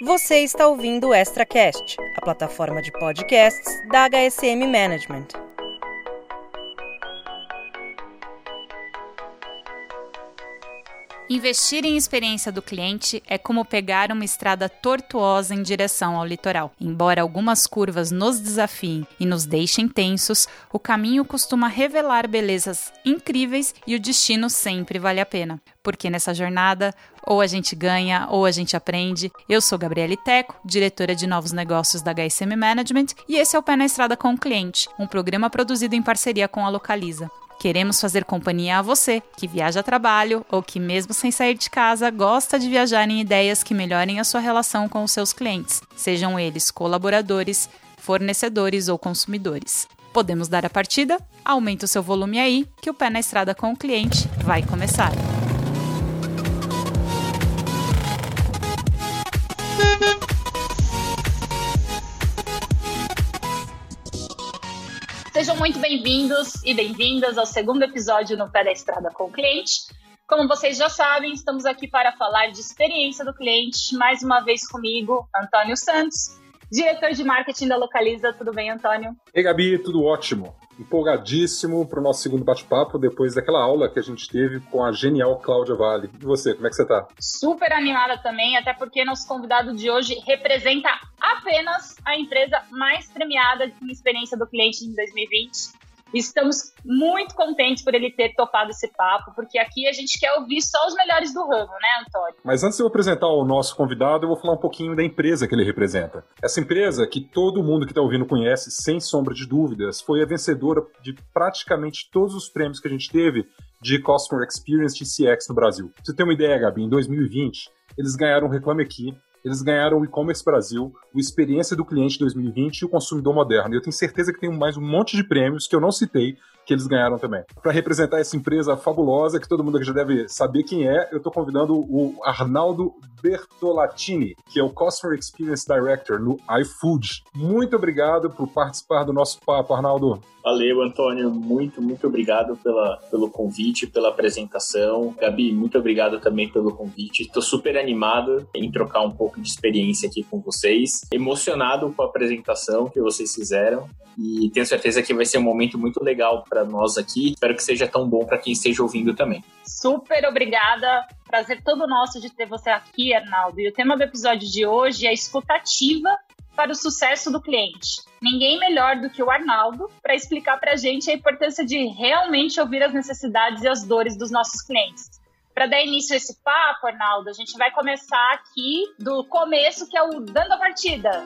Você está ouvindo o ExtraCast, a plataforma de podcasts da HSM Management. Investir em experiência do cliente é como pegar uma estrada tortuosa em direção ao litoral. Embora algumas curvas nos desafiem e nos deixem tensos, o caminho costuma revelar belezas incríveis e o destino sempre vale a pena. Porque nessa jornada, ou a gente ganha ou a gente aprende. Eu sou Gabriele Teco, diretora de novos negócios da HSM Management, e esse é o Pé na Estrada com o Cliente, um programa produzido em parceria com a Localiza. Queremos fazer companhia a você, que viaja a trabalho ou que, mesmo sem sair de casa, gosta de viajar em ideias que melhorem a sua relação com os seus clientes, sejam eles colaboradores, fornecedores ou consumidores. Podemos dar a partida? Aumenta o seu volume aí, que o pé na estrada com o cliente vai começar. Sejam muito bem-vindos e bem-vindas ao segundo episódio no Pé da Estrada com o Cliente. Como vocês já sabem, estamos aqui para falar de experiência do cliente, mais uma vez comigo, Antônio Santos, diretor de marketing da Localiza. Tudo bem, Antônio? Ei, Gabi, tudo ótimo empolgadíssimo para o nosso segundo bate-papo, depois daquela aula que a gente teve com a genial Cláudia Vale. E você, como é que você está? Super animada também, até porque nosso convidado de hoje representa apenas a empresa mais premiada em experiência do cliente em 2020. Estamos muito contentes por ele ter topado esse papo, porque aqui a gente quer ouvir só os melhores do ramo, né, Antônio? Mas antes de eu apresentar o nosso convidado, eu vou falar um pouquinho da empresa que ele representa. Essa empresa, que todo mundo que está ouvindo conhece, sem sombra de dúvidas, foi a vencedora de praticamente todos os prêmios que a gente teve de Customer Experience de CX no Brasil. Pra você ter uma ideia, Gabi, em 2020, eles ganharam o Reclame Aqui, eles ganharam o e-commerce Brasil, o Experiência do Cliente 2020 e o Consumidor Moderno. Eu tenho certeza que tem mais um monte de prêmios que eu não citei, que eles ganharam também. Para representar essa empresa fabulosa, que todo mundo aqui já deve saber quem é, eu estou convidando o Arnaldo Bertolatini, que é o Customer Experience Director no iFood. Muito obrigado por participar do nosso papo, Arnaldo. Valeu, Antônio. Muito, muito obrigado pela, pelo convite, pela apresentação. Gabi, muito obrigado também pelo convite. Estou super animado em trocar um pouco de experiência aqui com vocês. Emocionado com a apresentação que vocês fizeram e tenho certeza que vai ser um momento muito legal para nós aqui. Espero que seja tão bom para quem esteja ouvindo também. Super obrigada. Prazer todo nosso de ter você aqui, Arnaldo. E o tema do episódio de hoje é escutativa para o sucesso do cliente. Ninguém melhor do que o Arnaldo para explicar para a gente a importância de realmente ouvir as necessidades e as dores dos nossos clientes. Para dar início a esse papo, Arnaldo, a gente vai começar aqui do começo, que é o Dando a Partida.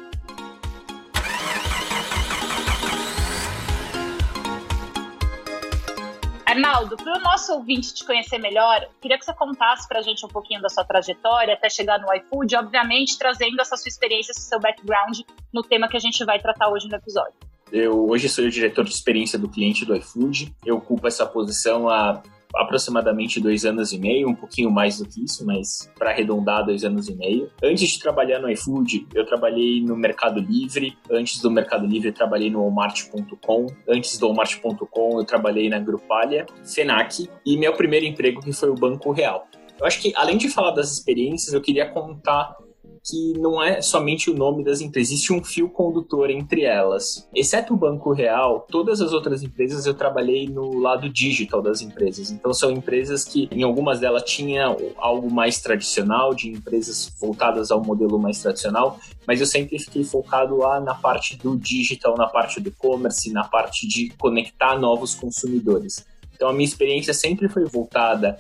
Arnaldo, para o nosso ouvinte te conhecer melhor, queria que você contasse para a gente um pouquinho da sua trajetória até chegar no iFood, obviamente trazendo essa sua experiência, esse seu background no tema que a gente vai tratar hoje no episódio. Eu hoje sou o diretor de experiência do cliente do iFood. Eu ocupo essa posição há aproximadamente dois anos e meio, um pouquinho mais do que isso, mas para arredondar, dois anos e meio. Antes de trabalhar no iFood, eu trabalhei no Mercado Livre. Antes do Mercado Livre, eu trabalhei no Walmart.com. Antes do Walmart.com, eu trabalhei na Grupalha, Senac e meu primeiro emprego que foi o Banco Real. Eu acho que, além de falar das experiências, eu queria contar que não é somente o nome das empresas, existe um fio condutor entre elas. Exceto o Banco Real, todas as outras empresas eu trabalhei no lado digital das empresas. Então são empresas que em algumas delas tinha algo mais tradicional, de empresas voltadas ao modelo mais tradicional, mas eu sempre fiquei focado lá na parte do digital, na parte do e-commerce, na parte de conectar novos consumidores. Então a minha experiência sempre foi voltada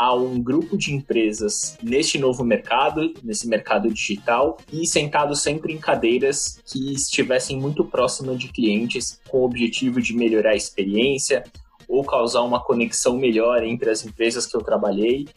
a um grupo de empresas neste novo mercado, nesse mercado digital, e sentados sempre em cadeiras que estivessem muito próximas de clientes, com o objetivo de melhorar a experiência ou causar uma conexão melhor entre as empresas que eu trabalhei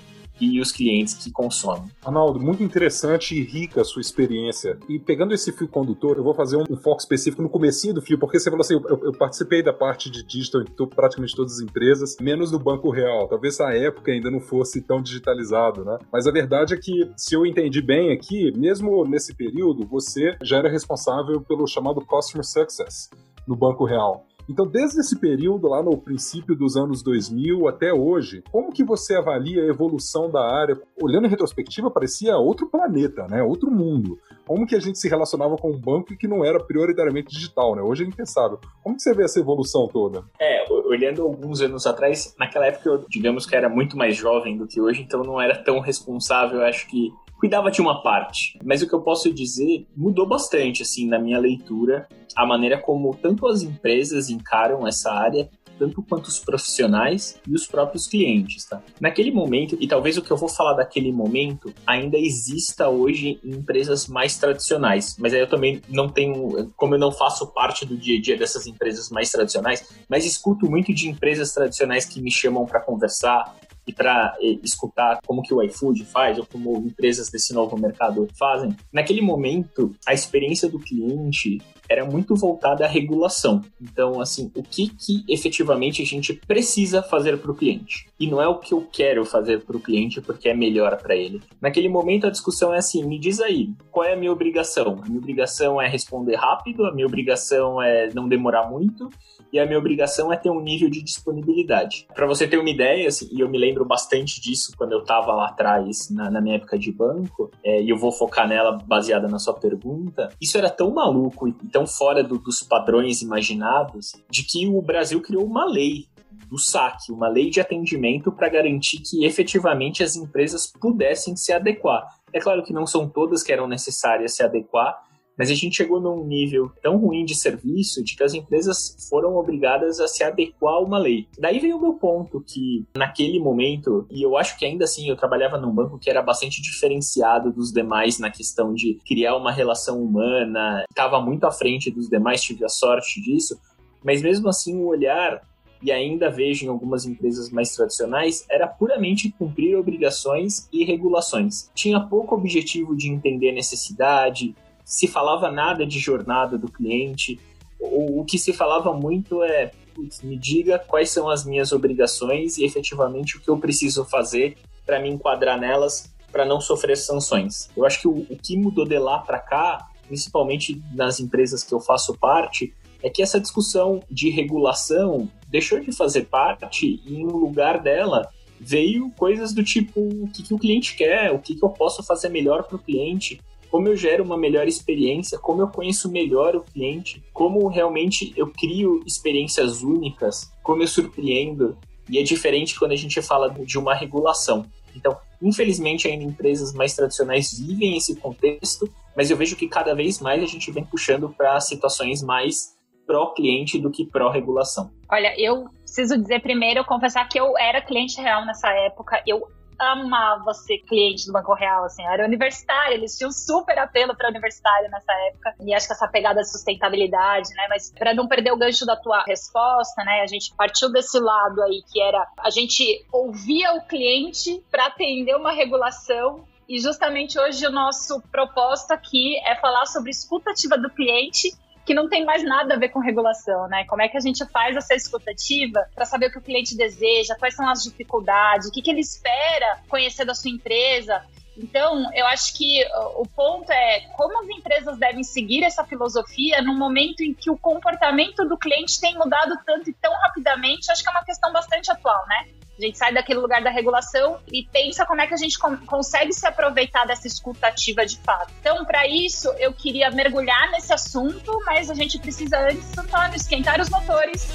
e os clientes que consomem. Arnaldo, muito interessante e rica a sua experiência. E pegando esse fio condutor, eu vou fazer um, um foco específico no comecinho do fio, porque você falou assim, eu, eu, participei da parte de digital em praticamente todas as empresas, menos no Banco Real. Talvez a época ainda não fosse tão digitalizado, né? Mas a verdade é que, se eu entendi bem aqui, mesmo nesse período, você já era responsável pelo chamado Customer Success no Banco Real. Então, desde esse período, lá no princípio dos anos 2000 até hoje, como que você avalia a evolução da área? Olhando em retrospectiva, parecia outro planeta, né? outro mundo. como que a gente se relacionava com um banco que não era prioritariamente digital, né? Hoje gente sabe. Como que você vê essa evolução toda? É, olhando alguns anos atrás, naquela época eu, digamos que era muito mais jovem do que hoje, então não era tão responsável, acho que cuidava de uma parte. Mas o que eu posso dizer mudou bastante, assim, na minha leitura, a maneira como tanto as empresas encaram essa área, tanto quanto os profissionais e os próprios clientes, tá? Naquele momento, e talvez o que eu vou falar daquele momento ainda exista hoje em empresas mais tradicionais, mas aí eu também não tenho, como eu não faço parte do dia a dia dessas empresas mais tradicionais, mas escuto muito de empresas tradicionais que me chamam para conversar, e para escutar como que o iFood faz ou como empresas desse novo mercado fazem, naquele momento a experiência do cliente era muito voltada à regulação. Então, assim, o que que efetivamente a gente precisa fazer para o cliente? E não é o que eu quero fazer para o cliente porque é melhor para ele. Naquele momento a discussão é assim: me diz aí, qual é a minha obrigação? A minha obrigação é responder rápido, a minha obrigação é não demorar muito e a minha obrigação é ter um nível de disponibilidade. Para você ter uma ideia, assim, e eu me lembro bastante disso quando eu estava lá atrás, na, na, minha época de banco, é, e eu vou focar nela baseada na sua pergunta, isso era tão maluco e tão fora do, dos padrões imaginados, de que o Brasil criou uma lei do saque, uma lei de atendimento para garantir que efetivamente as empresas pudessem se adequar. É claro que não são todas que eram necessárias se adequar, mas a gente chegou num nível tão ruim de serviço de que as empresas foram obrigadas a se adequar a uma lei. Daí vem o meu ponto que naquele momento, e eu acho que ainda assim eu trabalhava num banco que era bastante diferenciado dos demais na questão de criar uma relação humana, estava muito à frente dos demais, tive a sorte disso, mas mesmo assim o olhar e ainda vejo em algumas empresas mais tradicionais, era puramente cumprir obrigações e regulações. Tinha pouco objetivo de entender necessidade, se falava nada de jornada do cliente. O, o que se falava muito é, putz, me diga quais são as minhas obrigações e efetivamente o que eu preciso fazer para me enquadrar nelas para não sofrer sanções. Eu acho que o, o que mudou de lá para cá, principalmente nas empresas que eu faço parte, é que essa discussão de regulação deixou de fazer parte e no lugar dela veio coisas do tipo o que, que o cliente quer, o que, que eu posso fazer melhor para o cliente, como eu gero uma melhor experiência, como eu conheço melhor o cliente, como realmente eu crio experiências únicas, como eu surpreendo. E é diferente quando a gente fala de uma regulação. Então, infelizmente, ainda empresas mais tradicionais vivem esse contexto, mas eu vejo que cada vez mais a gente vem puxando para situações mais pró-cliente do que pró-regulação. Olha, eu preciso dizer primeiro, confessar que eu era cliente real nessa época. Eu amava ser cliente do Banco Real, assim, era universitário, eles tinham super apelo para universitário nessa época, e acho que essa pegada de sustentabilidade, né, mas para não perder o gancho da tua resposta, né, a gente partiu desse lado aí que era a gente ouvia o cliente para atender uma regulação e justamente hoje o nosso propósito aqui é falar sobre escutativa do cliente que não tem mais nada a ver com regulação, né? Como é que a gente faz essa escutativa para saber o que o cliente deseja, quais são as dificuldades, o que, que ele espera conhecer da sua empresa. Então, eu acho que o ponto é como as empresas devem seguir essa filosofia no momento em que o comportamento do cliente tem mudado tanto e tão rapidamente. Acho que é uma questão bastante atual, né? A gente sai daquele lugar da regulação e pensa como é que a gente consegue se aproveitar dessa escuta ativa de fato. Então, para isso, eu queria mergulhar nesse assunto, mas a gente precisa antes, Antônio, esquentar os motores.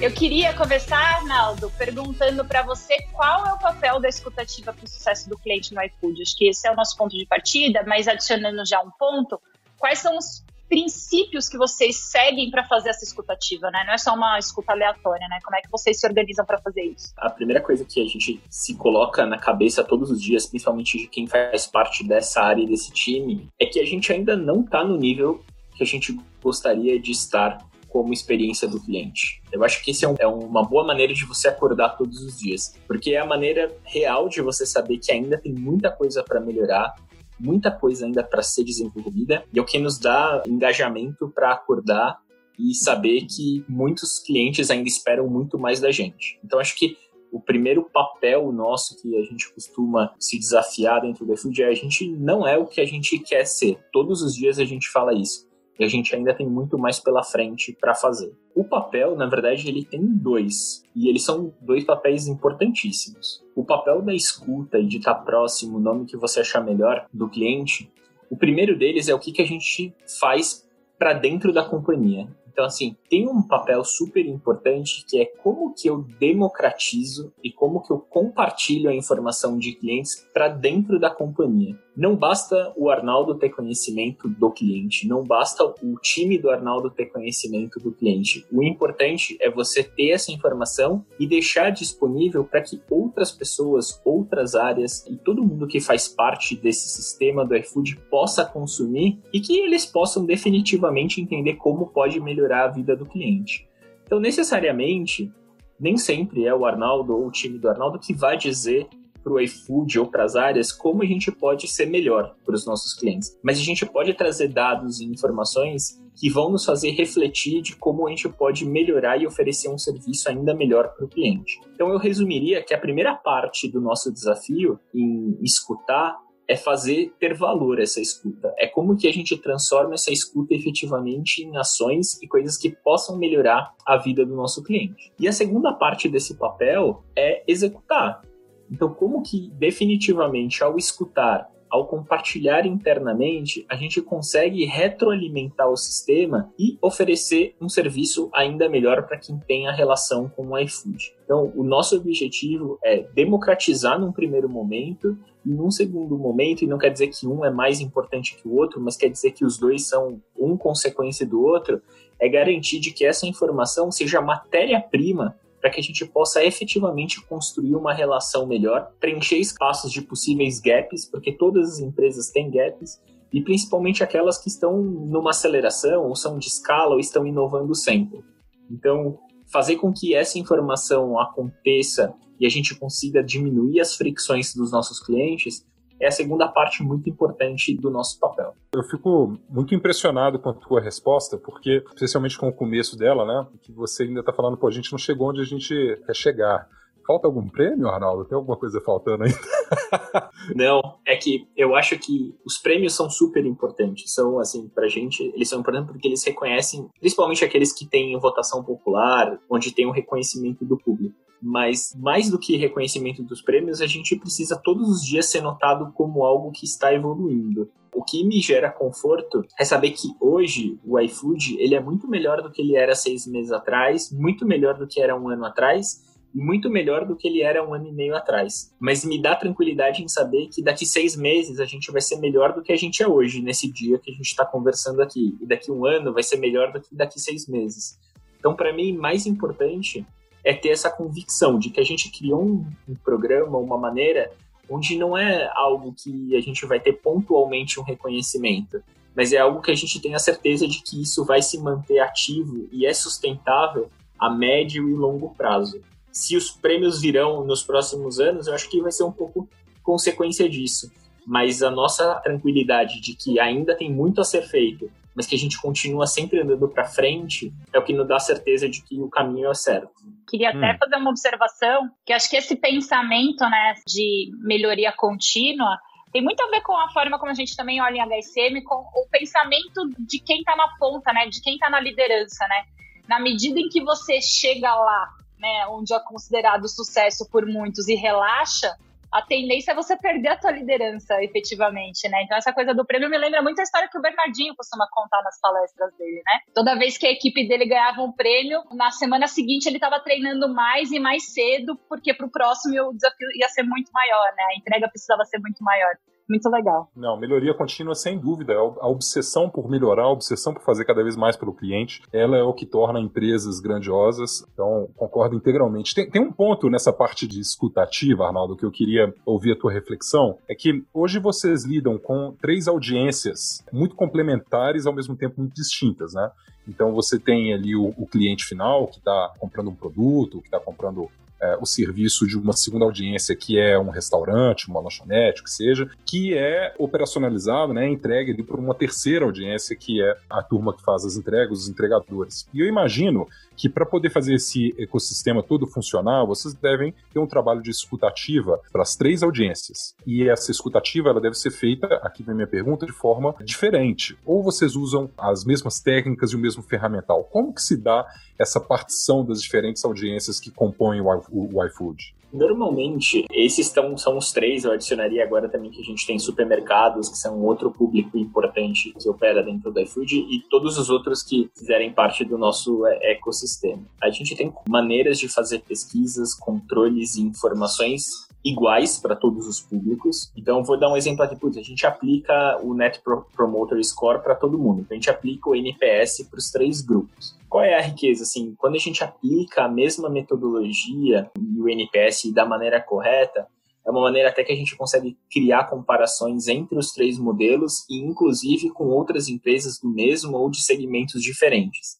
Eu queria começar, Arnaldo, perguntando para você qual é o papel da escutativa para o sucesso do cliente no iFood. Acho que esse é o nosso ponto de partida, mas adicionando já um ponto, quais são os princípios que vocês seguem para fazer essa escutativa, né? Não é só uma escuta aleatória, né? Como é que vocês se organizam para fazer isso? A primeira coisa que a gente se coloca na cabeça todos os dias, principalmente de quem faz parte dessa área e desse time, é que a gente ainda não está no nível que a gente gostaria de estar como experiência do cliente. Eu acho que isso é, um, é, uma boa maneira de você acordar todos os dias, porque é a maneira real de você saber que ainda tem muita coisa para melhorar, muita coisa ainda para ser desenvolvida e é o que nos dá engajamento para acordar e saber que muitos clientes ainda esperam muito mais da gente. Então acho que o primeiro papel nosso que a gente costuma se desafiar dentro do iFood é a gente não é o que a gente quer ser. Todos os dias a gente fala isso. E a gente ainda tem muito mais pela frente para fazer. O papel, na verdade, ele tem dois, e eles são dois papéis importantíssimos. O papel da escuta e de estar próximo, o nome que você achar melhor, do cliente. O primeiro deles é o que, que a gente faz para dentro da companhia. Então, assim, tem um papel super importante que é como que eu democratizo e como que eu compartilho a informação de clientes para dentro da companhia. Não basta o Arnaldo ter conhecimento do cliente, não basta o time do Arnaldo ter conhecimento do cliente. O importante é você ter essa informação e deixar disponível para que outras pessoas, outras áreas e todo mundo que faz parte desse sistema do iFood possa consumir e que eles possam definitivamente entender como pode melhorar a vida do cliente. Então, necessariamente, nem sempre é o Arnaldo ou o time do Arnaldo que vai dizer para o iFood ou para as áreas como a gente pode ser melhor para os nossos clientes. Mas a gente pode trazer dados e informações que vão nos fazer refletir de como a gente pode melhorar e oferecer um serviço ainda melhor para o cliente. Então eu resumiria que a primeira parte do nosso desafio em escutar é fazer ter valor essa escuta. É como que a gente transforma essa escuta efetivamente em ações e coisas que possam melhorar a vida do nosso cliente. E a segunda parte desse papel é executar. Então, como que definitivamente ao escutar, ao compartilhar internamente, a gente consegue retroalimentar o sistema e oferecer um serviço ainda melhor para quem tem a relação com o iFood. Então, o nosso objetivo é democratizar num primeiro momento e num segundo momento, e não quer dizer que um é mais importante que o outro, mas quer dizer que os dois são um consequência do outro, é garantir de que essa informação seja matéria-prima para que a gente possa efetivamente construir uma relação melhor, preencher espaços de possíveis gaps, porque todas as empresas têm gaps, e principalmente aquelas que estão numa aceleração, ou são de escala, ou estão inovando sempre. Então, fazer com que essa informação aconteça e a gente consiga diminuir as fricções dos nossos clientes é a segunda parte muito importante do nosso papel. Eu fico muito impressionado com a tua resposta, porque, especialmente com o começo dela, né, que você ainda está falando, pô, a gente não chegou onde a gente quer chegar. Falta algum prêmio, Arnaldo? Tem alguma coisa faltando ainda? Não, é que eu acho que os prêmios são super importantes. São, assim, pra gente, eles são importantes porque eles reconhecem, principalmente aqueles que têm votação popular, onde tem o um reconhecimento do público mas mais do que reconhecimento dos prêmios, a gente precisa todos os dias ser notado como algo que está evoluindo. O que me gera conforto é saber que hoje o iFood ele é muito melhor do que ele era seis meses atrás, muito melhor do que era um ano atrás e muito melhor do que ele era um ano e meio atrás. Mas me dá tranquilidade em saber que daqui seis meses a gente vai ser melhor do que a gente é hoje, nesse dia que a gente está conversando aqui. E daqui um ano vai ser melhor do que daqui seis meses. Então, para mim, mais importante é ter essa convicção de que a gente criou um, um programa, uma maneira onde não é algo que a gente vai ter pontualmente um reconhecimento, mas é algo que a gente tem a certeza de que isso vai se manter ativo e é sustentável a médio e longo prazo. Se os prêmios virão nos próximos anos, eu acho que vai ser um pouco consequência disso. Mas a nossa tranquilidade de que ainda tem muito a ser feito mas que a gente continua sempre andando para frente, é o que nos dá certeza de que o caminho é certo. Queria até hum. fazer uma observação, que acho que esse pensamento, né, de melhoria contínua tem muito a ver com a forma como a gente também olha em HSM, com o pensamento de quem está na ponta, né, de quem está na liderança, né? Na medida em que você chega lá, né, onde é considerado sucesso por muitos e relaxa, a tendência é você perder a tua liderança, efetivamente, né? Então, essa coisa do prêmio me lembra muito a história que o Bernardinho costuma contar nas palestras dele, né? Toda vez que a equipe dele ganhava um prêmio, na semana seguinte ele estava treinando mais e mais cedo, porque para o próximo o desafio ia ser muito maior, né? A entrega precisava ser muito maior muito legal. Não, melhoria contínua sem dúvida. A obsessão por melhorar, a obsessão por fazer cada vez mais pelo cliente, ela é o que torna empresas grandiosas. Então, concordo integralmente. Tem, tem um ponto nessa parte de escutativa, Arnaldo, que eu queria ouvir a tua reflexão, é que hoje vocês lidam com três audiências muito complementares, ao mesmo tempo muito distintas, né? Então você tem ali o, o cliente final que está comprando um produto, que está comprando é, o serviço de uma segunda audiência, que é um restaurante, uma lanchonete, o que seja, que é operacionalizado, né, entregue ali por uma terceira audiência, que é a turma que faz as entregas, os entregadores. E eu imagino que para poder fazer esse ecossistema todo funcionar, vocês devem ter um trabalho de escutativa para as três audiências. E essa escutativa ela deve ser feita, aqui vem minha pergunta, de forma diferente. Ou vocês usam as mesmas técnicas e o mesmo ferramental? Como que se dá essa partição das diferentes audiências que compõem o, o, o iFood? Normalmente, esses tão, são os três, eu adicionaria agora também que a gente tem supermercados, que são outro público importante que opera dentro do iFood, e todos os outros que fizerem parte do nosso é, ecossistema. A gente tem maneiras de fazer pesquisas, controles e informações iguais para todos os públicos. Então, vou dar um exemplo aqui. Putz, a gente aplica o Net Promoter Score para todo mundo. Então, a gente aplica o NPS para os três grupos. Qual é a riqueza? Assim, quando a gente aplica a mesma metodologia e o NPS da maneira correta, é uma maneira até que a gente consegue criar comparações entre os três modelos e, inclusive, com outras empresas do mesmo ou de segmentos diferentes.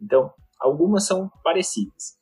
Então, algumas são parecidas.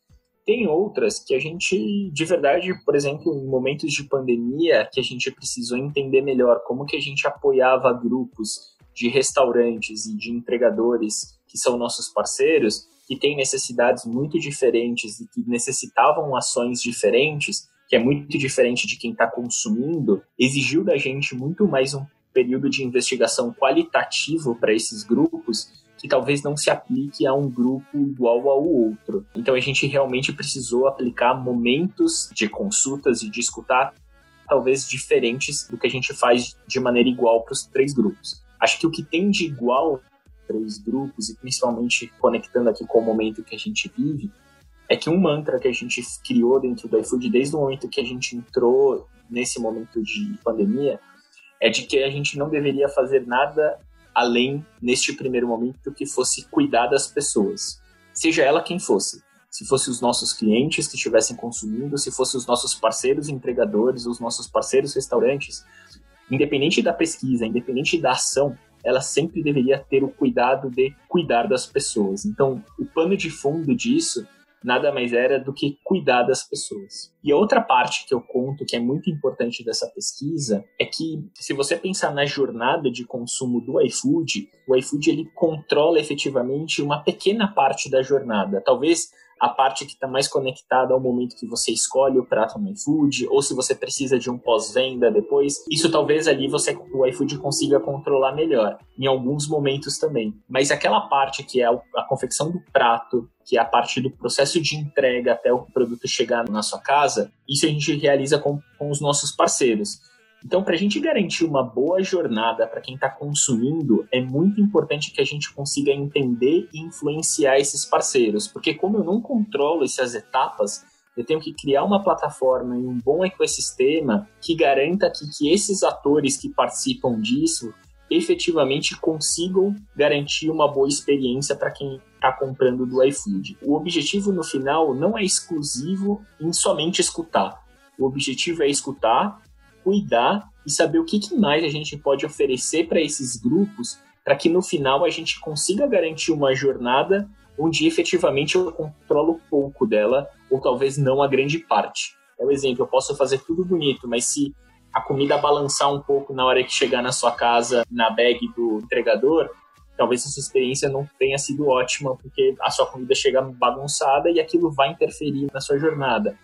Tem outras que a gente, de verdade, por exemplo, em momentos de pandemia, que a gente precisou entender melhor como que a gente apoiava grupos de restaurantes e de entregadores que são nossos parceiros, que têm necessidades muito diferentes e que necessitavam ações diferentes, que é muito diferente de quem está consumindo, exigiu da gente muito mais um período de investigação qualitativo para esses grupos que talvez não se aplique a um grupo igual ao outro. Então a gente realmente precisou aplicar momentos de consultas e de escutar talvez diferentes do que a gente faz de maneira igual para os três grupos. Acho que o que tem de igual três grupos e principalmente conectando aqui com o momento que a gente vive, é que um mantra que a gente criou dentro do iFood desde o momento que a gente entrou nesse momento de pandemia é de que a gente não deveria fazer nada além, neste primeiro momento, que fosse cuidar das pessoas, seja ela quem fosse. Se fosse os nossos clientes que estivessem consumindo, se fosse os nossos parceiros entregadores, os nossos parceiros restaurantes, independente da pesquisa, independente da ação, ela sempre deveria ter o cuidado de cuidar das pessoas. Então, o pano de fundo disso nada mais era do que cuidar das pessoas. E a outra parte que eu conto que é muito importante dessa pesquisa é que se você pensar na jornada de consumo do iFood, o iFood ele controla efetivamente uma pequena parte da jornada. Talvez a parte que está mais conectada ao momento que você escolhe o prato no iFood, ou se você precisa de um pós-venda depois. Isso talvez ali você o iFood consiga controlar melhor, em alguns momentos também. Mas aquela parte que é a confecção do prato, que é a parte do processo de entrega até o produto chegar na sua casa, isso a gente realiza com, com os nossos parceiros. Então, para a gente garantir uma boa jornada para quem está consumindo, é muito importante que a gente consiga entender e influenciar esses parceiros, porque como eu não controlo essas etapas, eu tenho que criar uma plataforma e um bom ecossistema que garanta que, que esses atores que participam disso efetivamente consigam garantir uma boa experiência para quem está comprando do iFood. O objetivo no final não é exclusivo em somente escutar. O objetivo é escutar cuidar e saber o que, que mais a gente pode oferecer para esses grupos para que no final a gente consiga garantir uma jornada onde efetivamente eu controlo pouco dela ou talvez não a grande parte. É um exemplo, eu posso fazer tudo bonito, mas se a comida balançar um pouco na hora que chegar na sua casa, na bag do entregador, talvez essa experiência não tenha sido ótima, porque a sua comida chega bagunçada e aquilo vai interferir na sua jornada.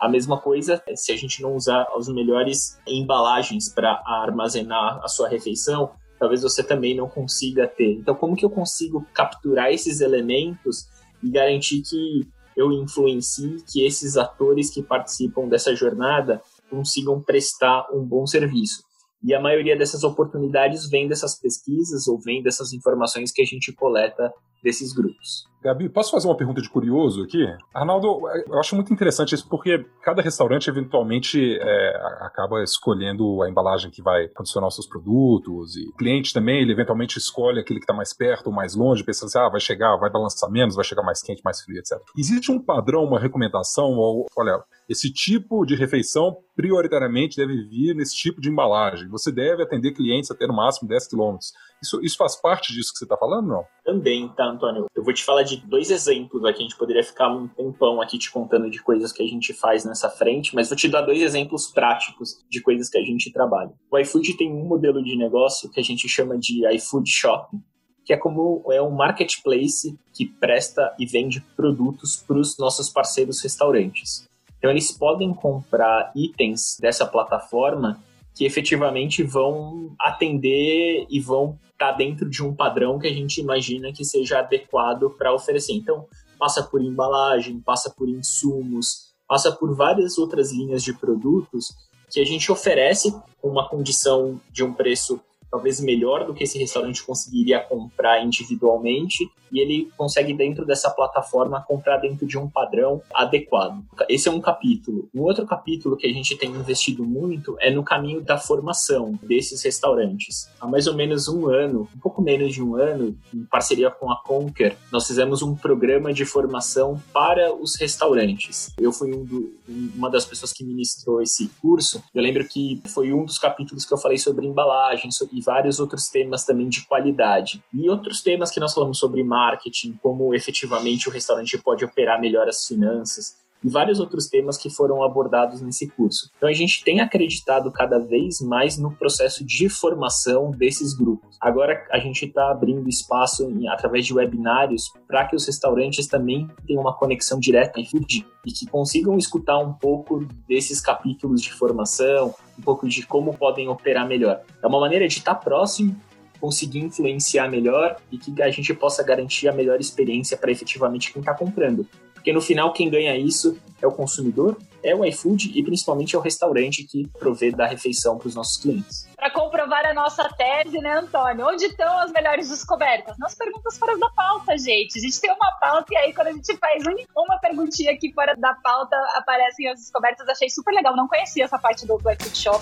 A mesma coisa se a gente não usar as melhores embalagens para armazenar a sua refeição, talvez você também não consiga ter. Então, como que eu consigo capturar esses elementos e garantir que eu influencie que esses atores que participam dessa jornada consigam prestar um bom serviço? E a maioria dessas oportunidades vem dessas pesquisas ou vem dessas informações que a gente coleta desses grupos. Gabi, posso fazer uma pergunta de curioso aqui? Arnaldo, eu acho muito interessante isso porque cada restaurante eventualmente é, acaba escolhendo a embalagem que vai condicionar os seus produtos e o cliente também, ele eventualmente escolhe aquele que está mais perto ou mais longe, pensando assim, ah, vai chegar, vai balançar menos, vai chegar mais quente, mais frio, etc. Existe um padrão, uma recomendação, ou, olha, esse tipo de refeição prioritariamente deve vir nesse tipo de embalagem. Você deve atender clientes até no máximo 10 quilômetros. Isso, isso faz parte disso que você está falando, não? Também, tá, Antônio? Eu vou te falar de dois exemplos aqui. A gente poderia ficar um tempão aqui te contando de coisas que a gente faz nessa frente, mas vou te dar dois exemplos práticos de coisas que a gente trabalha. O iFood tem um modelo de negócio que a gente chama de iFood Shopping, que é como é um marketplace que presta e vende produtos para os nossos parceiros restaurantes. Então eles podem comprar itens dessa plataforma que efetivamente vão atender e vão estar tá dentro de um padrão que a gente imagina que seja adequado para oferecer. Então, passa por embalagem, passa por insumos, passa por várias outras linhas de produtos que a gente oferece com uma condição de um preço talvez melhor do que esse restaurante conseguiria comprar individualmente e ele consegue dentro dessa plataforma comprar dentro de um padrão adequado. Esse é um capítulo. Um outro capítulo que a gente tem investido muito é no caminho da formação desses restaurantes. Há mais ou menos um ano, um pouco menos de um ano, em parceria com a Conquer, nós fizemos um programa de formação para os restaurantes. Eu fui um do, uma das pessoas que ministrou esse curso. Eu lembro que foi um dos capítulos que eu falei sobre embalagem e vários outros temas também de qualidade. E outros temas que nós falamos sobre marketing, como efetivamente o restaurante pode operar melhor as finanças e vários outros temas que foram abordados nesse curso. Então a gente tem acreditado cada vez mais no processo de formação desses grupos. Agora a gente está abrindo espaço em, através de webinários para que os restaurantes também tenham uma conexão direta em food e que consigam escutar um pouco desses capítulos de formação, um pouco de como podem operar melhor. É uma maneira de estar tá próximo conseguir influenciar melhor e que a gente possa garantir a melhor experiência para efetivamente quem está comprando. Porque no final, quem ganha isso é o consumidor, é o iFood e principalmente é o restaurante que provê da refeição para os nossos clientes. Para comprovar a nossa tese, né, Antônio? Onde estão as melhores descobertas? Nas perguntas fora da pauta, gente. A gente tem uma pauta e aí quando a gente faz uma perguntinha aqui fora da pauta, aparecem as descobertas. Achei super legal. Não conhecia essa parte do, do iFood Shop.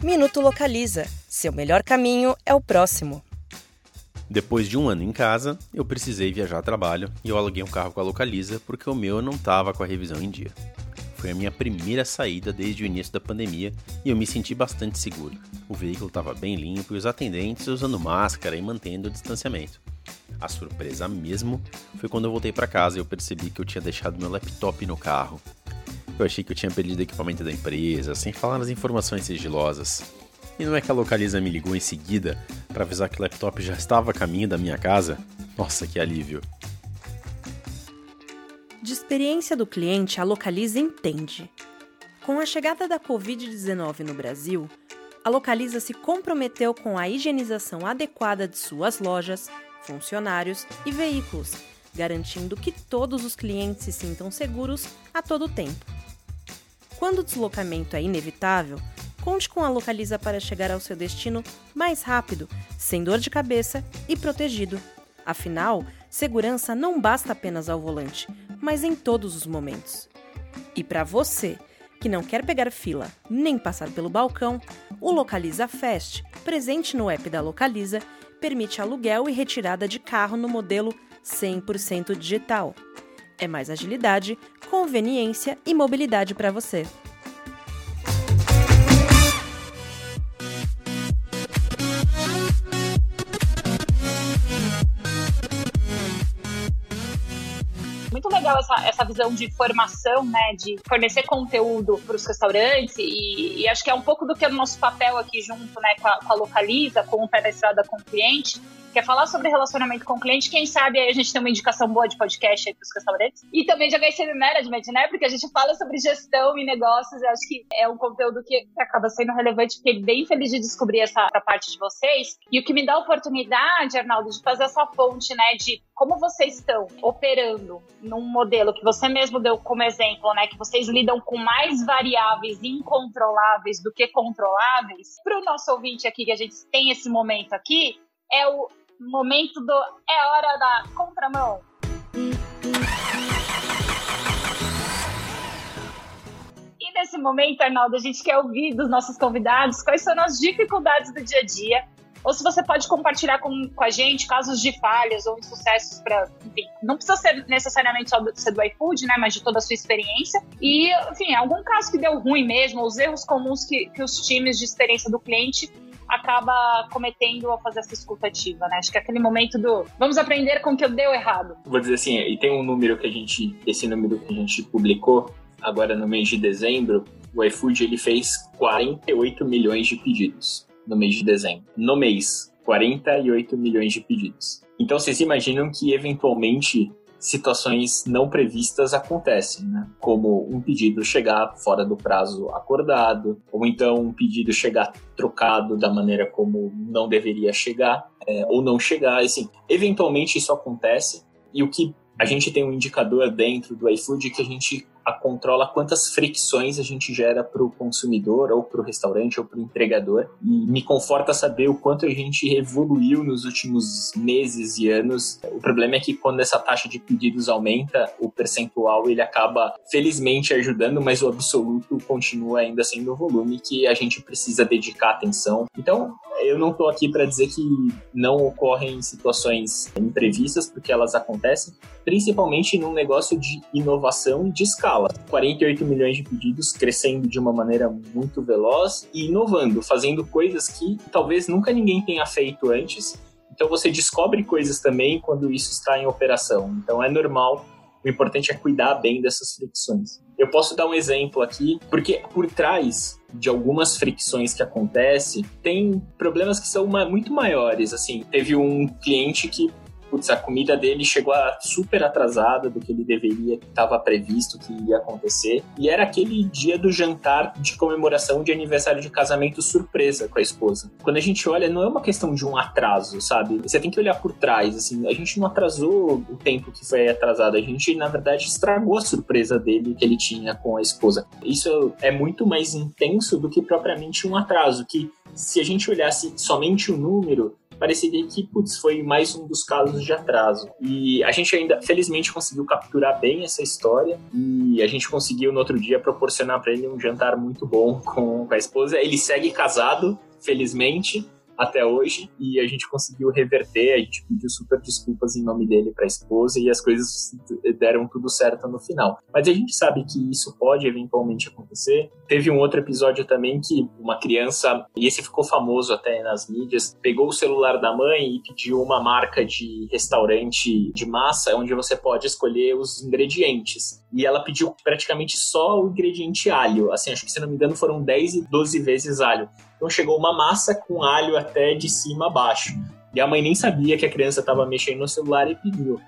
Minuto Localiza. Seu melhor caminho é o próximo. Depois de um ano em casa, eu precisei viajar a trabalho e eu aluguei um carro com a Localiza porque o meu não estava com a revisão em dia. Foi a minha primeira saída desde o início da pandemia e eu me senti bastante seguro. O veículo estava bem limpo e os atendentes usando máscara e mantendo o distanciamento. A surpresa mesmo foi quando eu voltei para casa e eu percebi que eu tinha deixado meu laptop no carro. Eu achei que eu tinha perdido equipamento da empresa, sem falar nas informações sigilosas. E não é que a localiza me ligou em seguida para avisar que o laptop já estava a caminho da minha casa? Nossa, que alívio! De experiência do cliente, a Localiza entende. Com a chegada da Covid-19 no Brasil, a Localiza se comprometeu com a higienização adequada de suas lojas, funcionários e veículos, garantindo que todos os clientes se sintam seguros a todo tempo. Quando o deslocamento é inevitável, conte com a Localiza para chegar ao seu destino mais rápido, sem dor de cabeça e protegido. Afinal, segurança não basta apenas ao volante, mas em todos os momentos. E para você que não quer pegar fila nem passar pelo balcão, o Localiza Fast, presente no app da Localiza, permite aluguel e retirada de carro no modelo 100% digital. É mais agilidade, conveniência e mobilidade para você. Muito legal essa, essa visão de formação, né, de fornecer conteúdo para os restaurantes e, e, acho que é um pouco do que é o nosso papel aqui junto, né, com a, com a Localiza, com o Pé da Estrada com o cliente, quer falar sobre relacionamento com o cliente, quem sabe aí a gente tem uma indicação boa de podcast aí para restaurantes. E também de HSM Management, né? Porque a gente fala sobre gestão e negócios. Eu acho que é um conteúdo que acaba sendo relevante. Fiquei bem feliz de descobrir essa, essa parte de vocês. E o que me dá a oportunidade, Arnaldo, de fazer essa ponte, né? De como vocês estão operando num modelo que você mesmo deu como exemplo, né? Que vocês lidam com mais variáveis incontroláveis do que controláveis. Para o nosso ouvinte aqui, que a gente tem esse momento aqui, é o momento do é hora da contramão. E nesse momento, Arnaldo, a gente quer ouvir dos nossos convidados quais são as dificuldades do dia a dia, ou se você pode compartilhar com, com a gente casos de falhas ou insucessos para, enfim, não precisa ser necessariamente só do, ser do iFood, né, mas de toda a sua experiência. E, enfim, algum caso que deu ruim mesmo, os erros comuns que, que os times de experiência do cliente acaba cometendo ao fazer essa escutativa, né? Acho que é aquele momento do vamos aprender com o que eu deu errado. Vou dizer assim, e tem um número que a gente, esse número que a gente publicou agora no mês de dezembro, o iFood ele fez 48 milhões de pedidos no mês de dezembro. No mês, 48 milhões de pedidos. Então vocês imaginam que eventualmente situações não previstas acontecem, né? Como um pedido chegar fora do prazo acordado, ou então um pedido chegar trocado da maneira como não deveria chegar, é, ou não chegar, assim, eventualmente isso acontece. E o que a gente tem um indicador dentro do iFood que a gente a controla quantas fricções a gente gera para o consumidor, ou para o restaurante, ou para o entregador. E me conforta saber o quanto a gente evoluiu nos últimos meses e anos. O problema é que quando essa taxa de pedidos aumenta, o percentual ele acaba felizmente ajudando, mas o absoluto continua ainda sendo o volume que a gente precisa dedicar atenção. Então, eu não estou aqui para dizer que não ocorrem situações imprevistas, porque elas acontecem, principalmente num negócio de inovação de escala. 48 milhões de pedidos crescendo de uma maneira muito veloz e inovando, fazendo coisas que talvez nunca ninguém tenha feito antes. Então você descobre coisas também quando isso está em operação. Então é normal o importante é cuidar bem dessas fricções. Eu posso dar um exemplo aqui, porque por trás de algumas fricções que acontecem, tem problemas que são muito maiores. Assim, teve um cliente que putz, a comida dele chegou super atrasada do que ele deveria, que estava previsto que ia acontecer. E era aquele dia do jantar de comemoração de aniversário de casamento surpresa com a esposa. Quando a gente olha, não é uma questão de um atraso, sabe? Você tem que olhar por trás, assim, a gente não atrasou o tempo que foi atrasado, a gente, na verdade, estragou a surpresa dele que ele tinha com a esposa. Isso é muito mais intenso do que propriamente um atraso, que se a gente olhasse somente o número, pareceria que, putz, foi mais um dos casos de atraso. E a gente ainda, felizmente, conseguiu capturar bem essa história e a gente conseguiu no outro dia proporcionar para ele um jantar muito bom com, com a esposa. Ele segue casado, felizmente, até hoje e a gente conseguiu reverter, a gente pediu super desculpas em nome dele para a esposa e as coisas deram tudo certo no final. Mas a gente sabe que isso pode eventualmente acontecer. Teve um outro episódio também que uma criança, e esse ficou famoso até nas mídias, pegou o celular da mãe e pediu uma marca de restaurante de massa onde você pode escolher os ingredientes. E ela pediu praticamente só o ingrediente alho. Assim, acho que se não me engano foram 10 e 12 vezes alho. Então chegou uma massa com alho até de cima a baixo. E a mãe nem sabia que a criança estava mexendo no celular e pediu.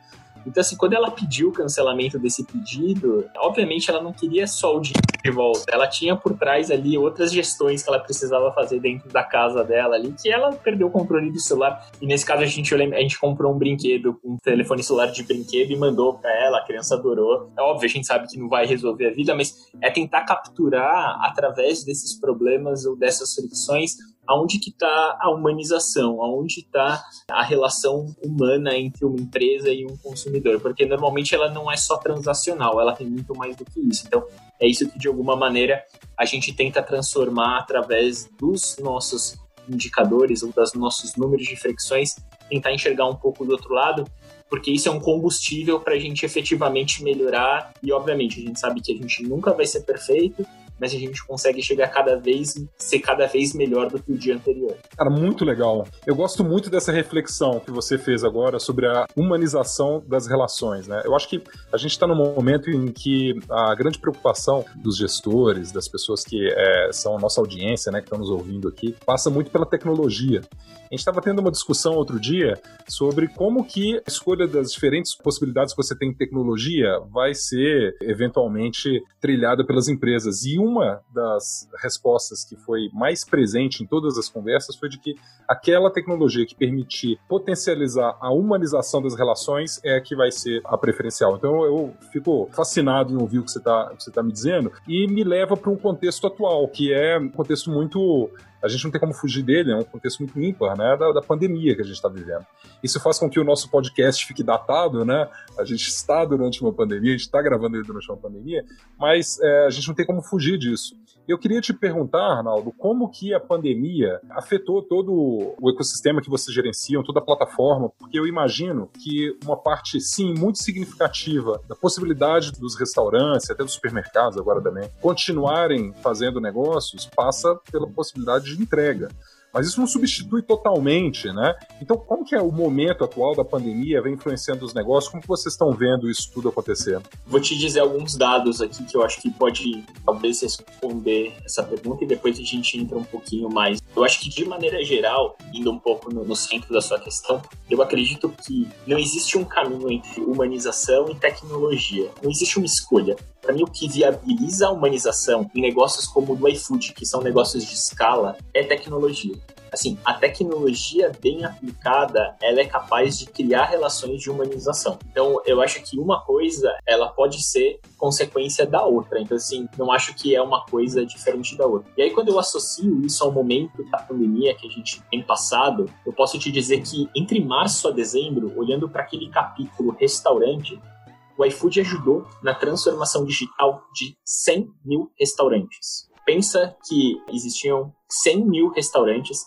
Então, assim, quando ela pediu o cancelamento desse pedido, obviamente ela não queria só o dinheiro de volta. Ela tinha por trás ali outras gestões que ela precisava fazer dentro da casa dela ali, que ela perdeu o controle do celular. E nesse caso a gente, a gente comprou um brinquedo, um telefone celular de brinquedo e mandou para ela, a criança adorou. É óbvio, a gente sabe que não vai resolver a vida, mas é tentar capturar através desses problemas ou dessas fricções aonde que está a humanização, aonde está a relação humana entre uma empresa e um consumidor, porque normalmente ela não é só transacional, ela tem muito mais do que isso. Então, é isso que de alguma maneira a gente tenta transformar através dos nossos indicadores ou dos nossos números de fricções, tentar enxergar um pouco do outro lado, porque isso é um combustível para a gente efetivamente melhorar. E obviamente a gente sabe que a gente nunca vai ser perfeito, mas a gente consegue chegar cada vez, ser cada vez melhor do que o dia anterior. Cara, muito legal. Eu gosto muito dessa reflexão que você fez agora sobre a humanização das relações, né? Eu acho que a gente está num momento em que a grande preocupação dos gestores, das pessoas que é, são a nossa audiência, né, que estão nos ouvindo aqui, passa muito pela tecnologia. A gente estava tendo uma discussão outro dia sobre como que a escolha das diferentes possibilidades que você tem em tecnologia vai ser eventualmente trilhada pelas empresas. E uma das respostas que foi mais presente em todas as conversas foi de que aquela tecnologia que permitir potencializar a humanização das relações é a que vai ser a preferencial. Então eu fico fascinado em ouvir o que você está tá me dizendo e me leva para um contexto atual, que é um contexto muito a gente não tem como fugir dele, é um contexto muito ímpar, né, da, da pandemia que a gente está vivendo. Isso faz com que o nosso podcast fique datado, né? A gente está durante uma pandemia, a gente está gravando ele durante uma pandemia, mas é, a gente não tem como fugir disso. Eu queria te perguntar, Arnaldo, como que a pandemia afetou todo o ecossistema que vocês gerenciam, toda a plataforma, porque eu imagino que uma parte, sim, muito significativa da possibilidade dos restaurantes, até dos supermercados agora também, continuarem fazendo negócios, passa pela possibilidade de entrega. mas isso não substitui totalmente, né? Então, como que é o momento atual da pandemia vem influenciando os negócios? Como que vocês estão vendo isso tudo acontecer? Vou te dizer alguns dados aqui que eu acho que pode talvez responder essa pergunta e depois a gente entra um pouquinho mais. Eu acho que de maneira geral, indo um pouco no, no centro da sua questão, eu acredito que não existe um caminho entre humanização e tecnologia. Não existe uma escolha. Para mim, o que viabiliza a humanização em negócios como o do iFood, que são negócios de escala, é tecnologia assim, a tecnologia bem aplicada, ela é capaz de criar relações de humanização. Então, eu acho que uma coisa, ela pode ser consequência da outra. Então, assim, não acho que é uma coisa diferente da outra. E aí, quando eu associo isso ao momento da pandemia que a gente tem passado, eu posso te dizer que entre março a dezembro, olhando para aquele capítulo restaurante, o iFood ajudou na transformação digital de 100 mil restaurantes. Pensa que existiam 100 mil restaurantes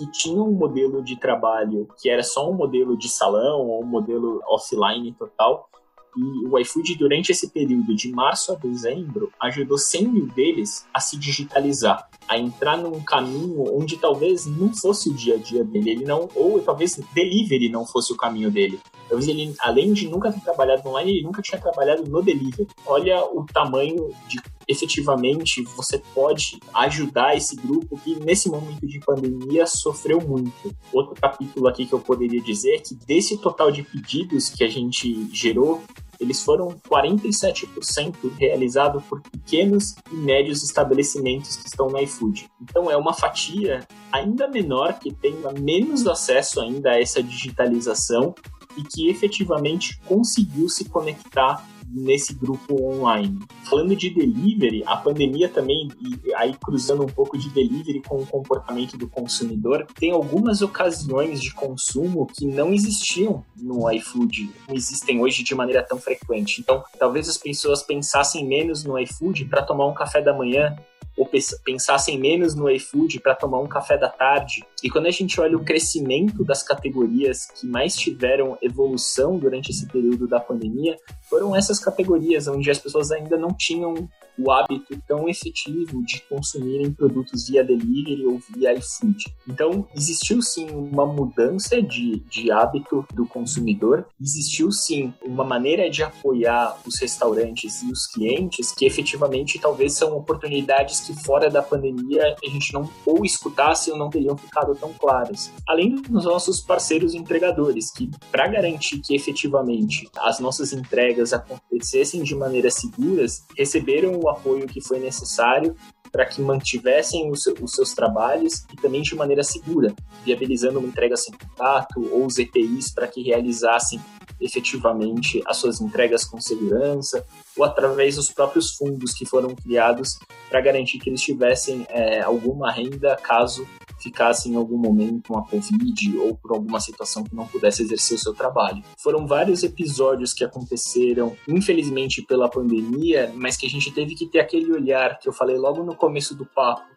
que tinham um modelo de trabalho que era só um modelo de salão ou um modelo offline total. E o iFood, durante esse período de março a dezembro, ajudou 100 mil deles a se digitalizar, a entrar num caminho onde talvez não fosse o dia a dia dele, ele não, ou talvez delivery não fosse o caminho dele. Talvez ele, além de nunca ter trabalhado online, ele nunca tinha trabalhado no delivery. Olha o tamanho de efetivamente você pode ajudar esse grupo que nesse momento de pandemia sofreu muito. Outro capítulo aqui que eu poderia dizer é que desse total de pedidos que a gente gerou, eles foram 47% realizados por pequenos e médios estabelecimentos que estão no iFood. Então é uma fatia ainda menor que tem menos acesso ainda a essa digitalização e que efetivamente conseguiu se conectar nesse grupo online. Falando de delivery, a pandemia também, e aí cruzando um pouco de delivery com o comportamento do consumidor, tem algumas ocasiões de consumo que não existiam no iFood, não existem hoje de maneira tão frequente. Então, talvez as pessoas pensassem menos no iFood para tomar um café da manhã ou pensassem menos no iFood para tomar um café da tarde. E quando a gente olha o crescimento das categorias que mais tiveram evolução durante esse período da pandemia, foram essas categorias onde as pessoas ainda não tinham o hábito tão efetivo de consumirem produtos via delivery ou via iFood. Então, existiu sim uma mudança de, de hábito do consumidor, existiu sim uma maneira de apoiar os restaurantes e os clientes que efetivamente talvez são oportunidades que fora da pandemia a gente não ou escutasse ou não teriam ficado tão claras. Além dos nossos parceiros entregadores, que para garantir que efetivamente as nossas entregas acontecessem de maneira seguras, receberam o apoio que foi necessário para que mantivessem os, seus trabalhos e também de maneira segura, viabilizando uma entrega sem contato ou os EPIs para que realizassem efetivamente as suas entregas com segurança ou através dos próprios fundos que foram criados para garantir que eles tivessem é, alguma renda caso ficasse em algum momento com a Covid ou por alguma situação que não pudesse exercer o seu trabalho. Foram vários episódios que aconteceram, infelizmente pela pandemia, mas que a gente teve que ter aquele olhar que eu falei logo no começo do papo,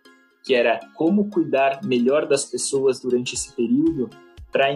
que era como cuidar melhor das pessoas durante esse período para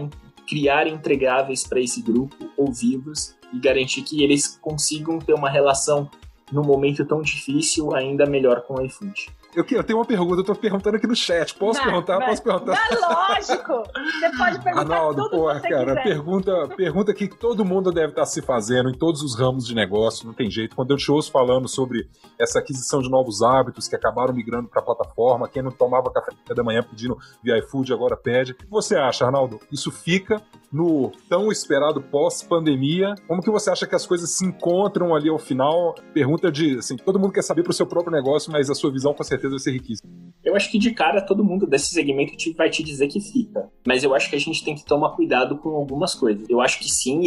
criar entregáveis para esse grupo ou vivos e garantir que eles consigam ter uma relação num momento tão difícil ainda melhor com o iFood. Eu, eu tenho uma pergunta, eu tô perguntando aqui no chat. Posso vai, perguntar? Vai. Posso perguntar? É lógico! Você pode perguntar Arnaldo, tudo porra, que cara, quiser. pergunta, pergunta que todo mundo deve estar se fazendo em todos os ramos de negócio, não tem jeito. Quando eu te ouço falando sobre essa aquisição de novos hábitos que acabaram migrando para a plataforma, quem não tomava café da manhã pedindo via iFood agora pede. O que você acha, Arnaldo? Isso fica no tão esperado pós-pandemia? Como que você acha que as coisas se encontram ali ao final? Pergunta de, assim, todo mundo quer saber para o seu próprio negócio, mas a sua visão com certeza vai ser riquíssima. Eu acho que de cara todo mundo desse segmento vai te dizer que fica. Mas eu acho que a gente tem que tomar cuidado com algumas coisas. Eu acho que sim,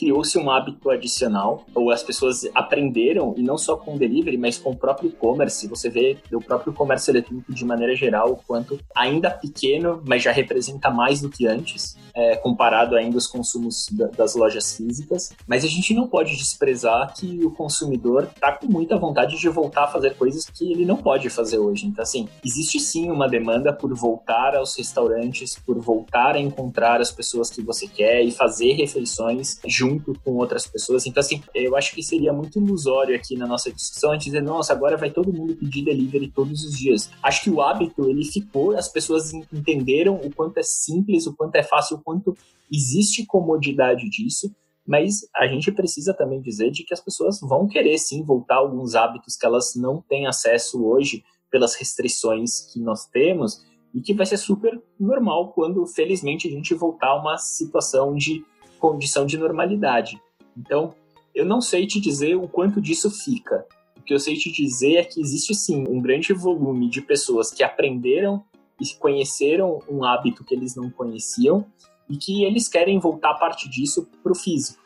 criou-se um hábito adicional, ou as pessoas aprenderam, e não só com o delivery, mas com o próprio e-commerce. Você vê o próprio comércio eletrônico de maneira geral, o quanto ainda pequeno, mas já representa mais do que antes, é, comparado ainda aos consumos da, das lojas físicas. Mas a gente não pode desprezar que o consumidor está com muita vontade de voltar a fazer coisas que ele não pode fazer hoje. Então, assim, existe sim uma demanda por voltar aos restaurantes, por voltar a encontrar as pessoas que você quer e fazer refeições junto junto com outras pessoas. Então, assim, eu acho que seria muito ilusório aqui na nossa discussão a gente dizer, nossa, agora vai todo mundo pedir delivery todos os dias. Acho que o hábito, ele ficou, as pessoas entenderam o quanto é simples, o quanto é fácil, o quanto existe comodidade disso mas a gente precisa também dizer de que as pessoas vão querer sim voltar a alguns hábitos que elas não têm acesso hoje pelas restrições que nós temos e que vai ser super normal quando felizmente a gente voltar a uma situação de condição de normalidade. Então, eu não sei te dizer o quanto disso fica. O que eu sei te dizer é que existe sim um grande volume de pessoas que aprenderam e conheceram um hábito que eles não conheciam e que eles querem voltar parte disso para o físico.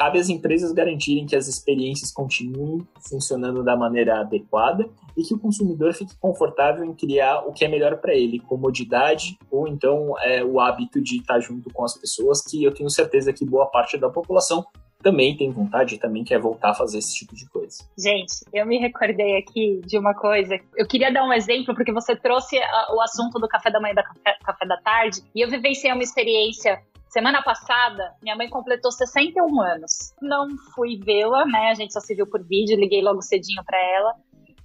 Cabe às empresas garantirem que as experiências continuem funcionando da maneira adequada e que o consumidor fique confortável em criar o que é melhor para ele, comodidade ou então é, o hábito de estar junto com as pessoas, que eu tenho certeza que boa parte da população também tem vontade, também quer voltar a fazer esse tipo de coisa. Gente, eu me recordei aqui de uma coisa. Eu queria dar um exemplo, porque você trouxe o assunto do café da manhã e do café, café da tarde, e eu vivenciei uma experiência Semana passada, minha mãe completou 61 anos. Não fui vê-la, né? A gente só se viu por vídeo, liguei logo cedinho para ela.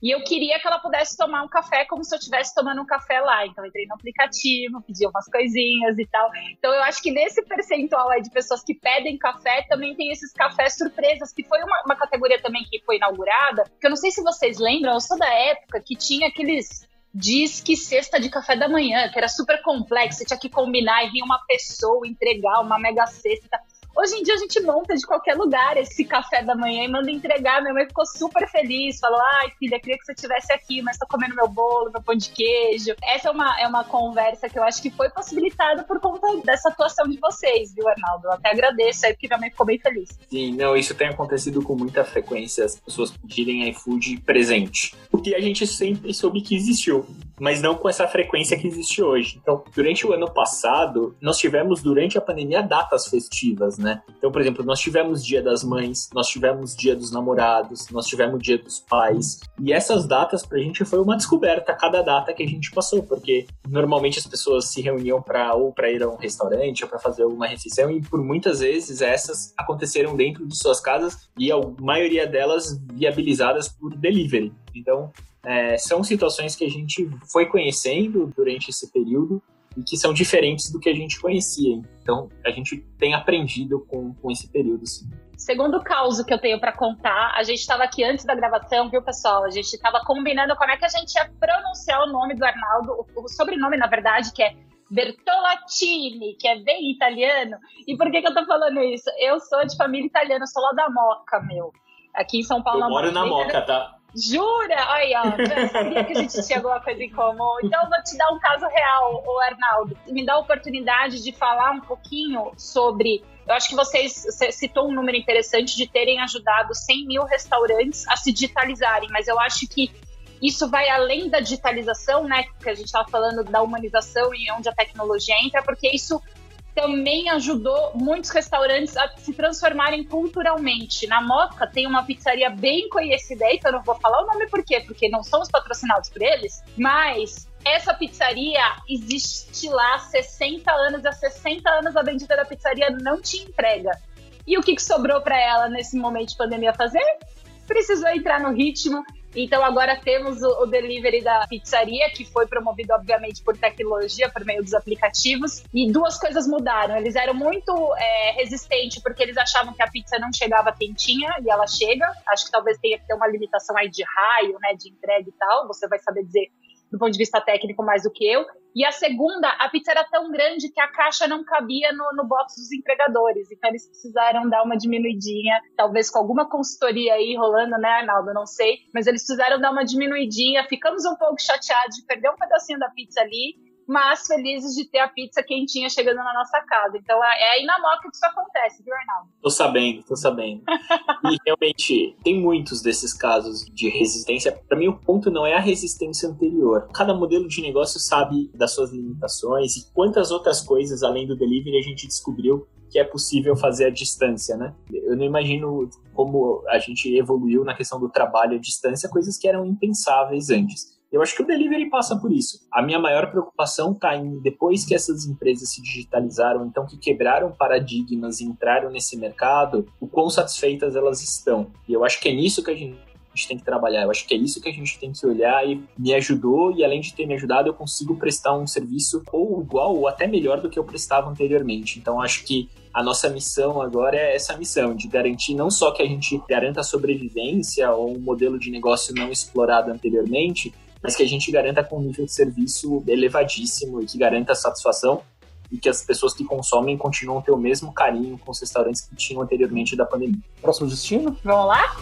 E eu queria que ela pudesse tomar um café como se eu estivesse tomando um café lá. Então, entrei no aplicativo, pedi umas coisinhas e tal. Então, eu acho que nesse percentual aí de pessoas que pedem café, também tem esses cafés surpresas, que foi uma, uma categoria também que foi inaugurada. Que eu não sei se vocês lembram, eu sou da época que tinha aqueles diz que cesta de café da manhã, que era super complexo, tinha que combinar e vinha uma pessoa entregar uma mega cesta. Hoje em dia a gente monta de qualquer lugar esse café da manhã e manda entregar. Minha mãe ficou super feliz, falou: ai, filha, queria que você estivesse aqui, mas tô comendo meu bolo, meu pão de queijo. Essa é uma, é uma conversa que eu acho que foi possibilitada por conta dessa atuação de vocês, viu, Arnaldo? Eu até agradeço aí, porque minha mãe ficou bem feliz. Sim, não, isso tem acontecido com muita frequência, as pessoas pedirem iFood presente. O que a gente sempre soube que existiu mas não com essa frequência que existe hoje. Então, durante o ano passado, nós tivemos durante a pandemia datas festivas, né? Então, por exemplo, nós tivemos Dia das Mães, nós tivemos Dia dos Namorados, nós tivemos Dia dos Pais. E essas datas pra gente foi uma descoberta cada data que a gente passou, porque normalmente as pessoas se reuniam para ou para ir a um restaurante ou para fazer alguma refeição e por muitas vezes essas aconteceram dentro de suas casas e a maioria delas viabilizadas por delivery. Então, é, são situações que a gente foi conhecendo durante esse período e que são diferentes do que a gente conhecia. Então, a gente tem aprendido com, com esse período, sim. Segundo caos que eu tenho para contar, a gente estava aqui antes da gravação, viu, pessoal? A gente estava combinando como é que a gente ia pronunciar o nome do Arnaldo, o, sobrenome, na verdade, que é Bertolatini, que é bem italiano. E por que, que eu tô falando isso? Eu sou de família italiana, sou lá da Moca, meu. Aqui em São Paulo. Eu moro na Moca, tá? Jura? Olha, eu sabia que a gente tinha alguma coisa em comum. Então eu vou te dar um caso real, o Arnaldo. Me dá a oportunidade de falar um pouquinho sobre. Eu acho que vocês você citou um número interessante de terem ajudado 100 mil restaurantes a se digitalizarem, mas eu acho que isso vai além da digitalização, né? Que a gente estava falando da humanização e onde a tecnologia entra, porque isso também ajudou muitos restaurantes a se transformarem culturalmente. Na Moca tem uma pizzaria bem conhecida que eu não vou falar o nome por quê, porque não somos patrocinados por eles, mas essa pizzaria existe lá há 60 anos, há 60 anos a bendita da pizzaria não te entrega. E o que, que sobrou para ela nesse momento de pandemia fazer? Precisou entrar no ritmo então agora temos o, o, delivery da pizzaria, que foi promovido, obviamente, por tecnologia, por meio dos aplicativos. E duas coisas mudaram. Eles eram muito é, resistentes, porque eles achavam que a pizza não chegava quentinha, e ela chega. Acho que talvez tenha que ter uma limitação aí de raio, né, de entrega e tal. Você vai saber dizer do ponto de vista técnico mais do que eu. E a segunda, a pizza era tão grande que a caixa não cabia no, no box dos entregadores. Então eles precisaram dar uma diminuidinha, talvez com alguma consultoria aí rolando, né, Arnaldo? Não sei. Mas eles precisaram dar uma diminuidinha. Ficamos um pouco chateados de perder um pedacinho da pizza ali mas felizes de ter a pizza quentinha chegando na nossa casa. Então é, é aí na Moca que isso acontece, viu, Arnaldo? Tô sabendo, tô sabendo. e realmente tem muitos desses casos de resistência. Para mim, o ponto não é a resistência anterior. Cada modelo de negócio sabe das suas limitações e quantas outras coisas além do delivery a gente descobriu que é possível fazer à distância, né? Eu não imagino como a gente evoluiu na questão do trabalho à distância, coisas que eram impensáveis antes. Eu acho que o delivery passa por isso. A minha maior preocupação está em depois que essas empresas se digitalizaram, então que quebraram paradigmas e entraram nesse mercado, o quão satisfeitas elas estão. E eu acho que é nisso que a gente gente tem que trabalhar. Eu acho que é isso que a gente tem que olhar e me ajudou e além de ter me ajudado, eu consigo prestar um serviço ou igual ou até melhor do que eu prestava anteriormente. Então acho que a nossa missão agora é essa missão de garantir não só que a gente garanta a sobrevivência ou um modelo de negócio não explorado anteriormente, mas que a gente garanta com um nível de serviço elevadíssimo e que garanta a satisfação e que as pessoas que consomem continuam a ter o mesmo carinho com os restaurantes que tinham anteriormente da pandemia. Próximo destino? Vamos lá?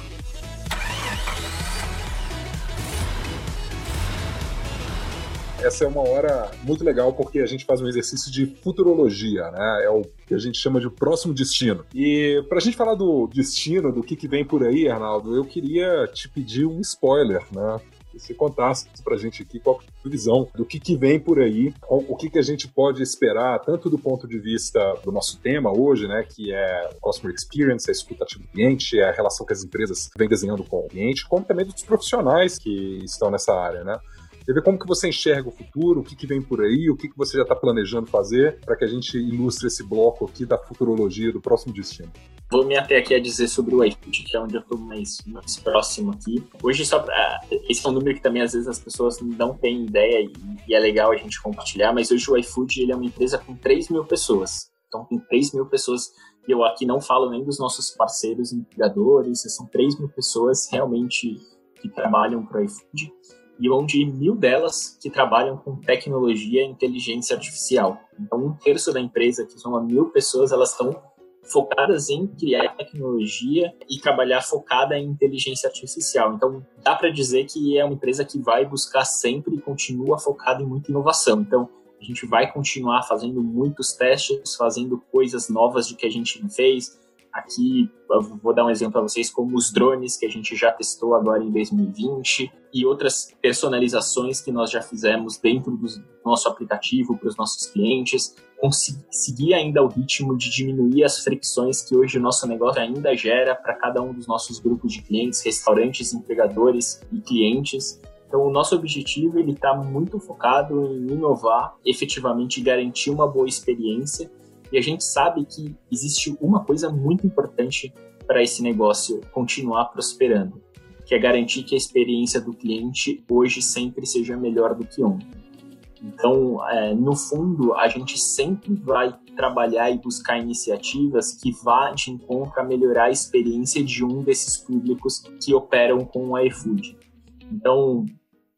essa é uma hora muito legal porque a gente faz um exercício de futurologia, né? É o que a gente chama de próximo destino. E para a gente falar do destino, do que, que vem por aí, Arnaldo, eu queria te pedir um spoiler, né? Você contasse para a gente aqui qual é a visão do que, que vem por aí, o que, que a gente pode esperar, tanto do ponto de vista do nosso tema hoje, né, que é Customer Experience, a escutativa do cliente, a relação que as empresas vêm desenhando com o cliente, como também dos profissionais que estão nessa área, né? Quer ver como que você enxerga o futuro, o que, que vem por aí, o que, que você já está planejando fazer para que a gente ilustre esse bloco aqui da futurologia do próximo destino. Vou me até aqui a dizer sobre o iFood, que é onde eu estou mais, mais próximo aqui. Hoje, só pra, esse é um número que também às vezes as pessoas não têm ideia e, e é legal a gente compartilhar, mas hoje o iFood ele é uma empresa com 3 mil pessoas. Então, tem 3 mil pessoas, e eu aqui não falo nem dos nossos parceiros empregadores, são 3 mil pessoas realmente que trabalham para o iFood e onde mil delas que trabalham com tecnologia e inteligência artificial. Então, um terço da empresa, que são mil pessoas, elas estão focadas em criar tecnologia e trabalhar focada em inteligência artificial. Então, dá para dizer que é uma empresa que vai buscar sempre e continua focada em muita inovação. Então, a gente vai continuar fazendo muitos testes, fazendo coisas novas de que a gente não fez, Aqui vou dar um exemplo para vocês, como os drones que a gente já testou agora em 2020 e outras personalizações que nós já fizemos dentro do nosso aplicativo para os nossos clientes. Conseguir ainda o ritmo de diminuir as fricções que hoje o nosso negócio ainda gera para cada um dos nossos grupos de clientes, restaurantes, empregadores e clientes. Então, o nosso objetivo ele está muito focado em inovar, efetivamente garantir uma boa experiência e a gente sabe que existe uma coisa muito importante para esse negócio continuar prosperando, que é garantir que a experiência do cliente hoje sempre seja melhor do que ontem. Então, é, no fundo, a gente sempre vai trabalhar e buscar iniciativas que vá de encontro a melhorar a experiência de um desses públicos que operam com o iFood. Então,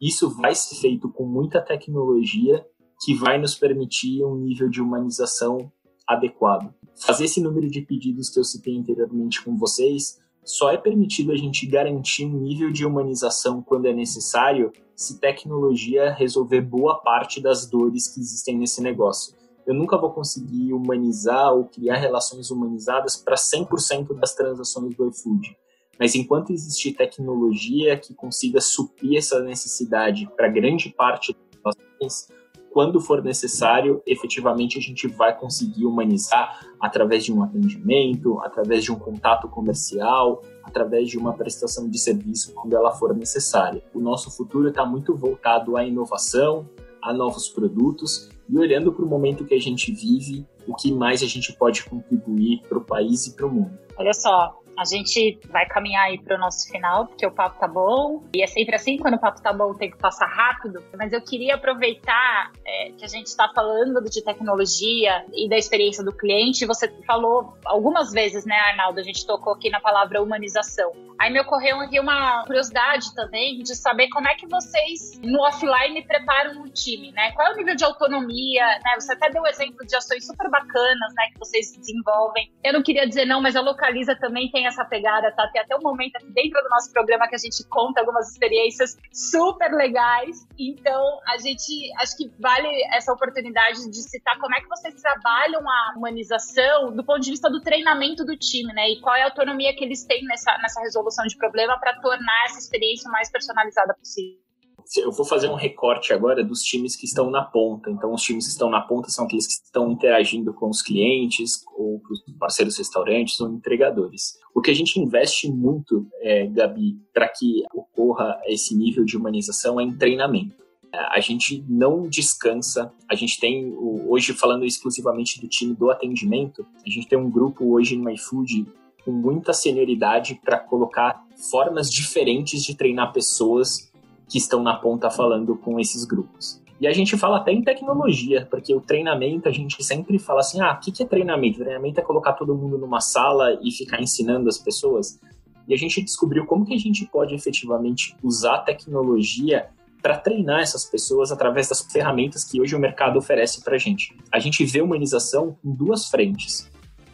isso vai ser feito com muita tecnologia que vai nos permitir um nível de humanização adequado. Fazer esse número de pedidos que eu citei anteriormente com vocês só é permitido a gente garantir um nível de humanização quando é necessário se tecnologia resolver boa parte das dores que existem nesse negócio. Eu nunca vou conseguir humanizar ou criar relações humanizadas para 100% das transações do iFood. Mas enquanto existir tecnologia que consiga suprir essa necessidade para grande parte das ações, quando for necessário, efetivamente a gente vai conseguir humanizar através de um atendimento, através de um contato comercial, através de uma prestação de serviço quando ela for necessária. O nosso futuro está muito voltado à inovação, a novos produtos e olhando para o momento que a gente vive, o que mais a gente pode contribuir para o país e para o mundo. Olha só, a gente vai caminhar aí para o nosso final, porque o papo tá bom. E é sempre assim, quando o papo tá bom, o tempo passa rápido. Mas eu queria aproveitar é, que a gente está falando de tecnologia e da experiência do cliente. Você falou algumas vezes, né, Arnaldo? A gente tocou aqui na palavra humanização. Aí me ocorreu aqui uma curiosidade também de saber como é que vocês, no offline, preparam o time, né? Qual é o nível de autonomia, né? Você até deu um exemplo de ações super bacanas, né, que vocês desenvolvem. Eu não queria dizer não, mas a Localiza também tem essa pegada, tá? Tem até um momento aqui dentro do nosso programa que a gente conta algumas experiências super legais. Então, a gente acho que vale essa oportunidade de citar como é que vocês trabalham a humanização do ponto de vista do treinamento do time, né? E qual é a autonomia que eles têm nessa, nessa resolução de problema para tornar essa experiência o mais personalizada possível. Eu vou fazer um recorte agora dos times que estão na ponta. Então, os times que estão na ponta são aqueles que estão interagindo com os clientes, ou com os parceiros restaurantes, ou entregadores. O que a gente investe muito, é, Gabi, para que ocorra esse nível de humanização é em treinamento. A gente não descansa. A gente tem, hoje falando exclusivamente do time do atendimento, a gente tem um grupo hoje no iFood com muita senioridade para colocar formas diferentes de treinar pessoas que estão na ponta falando com esses grupos. E a gente fala até em tecnologia, porque o treinamento, a gente sempre fala assim: ah, o que é treinamento? Treinamento é colocar todo mundo numa sala e ficar ensinando as pessoas. E a gente descobriu como que a gente pode efetivamente usar tecnologia para treinar essas pessoas através das ferramentas que hoje o mercado oferece para a gente. A gente vê humanização em duas frentes.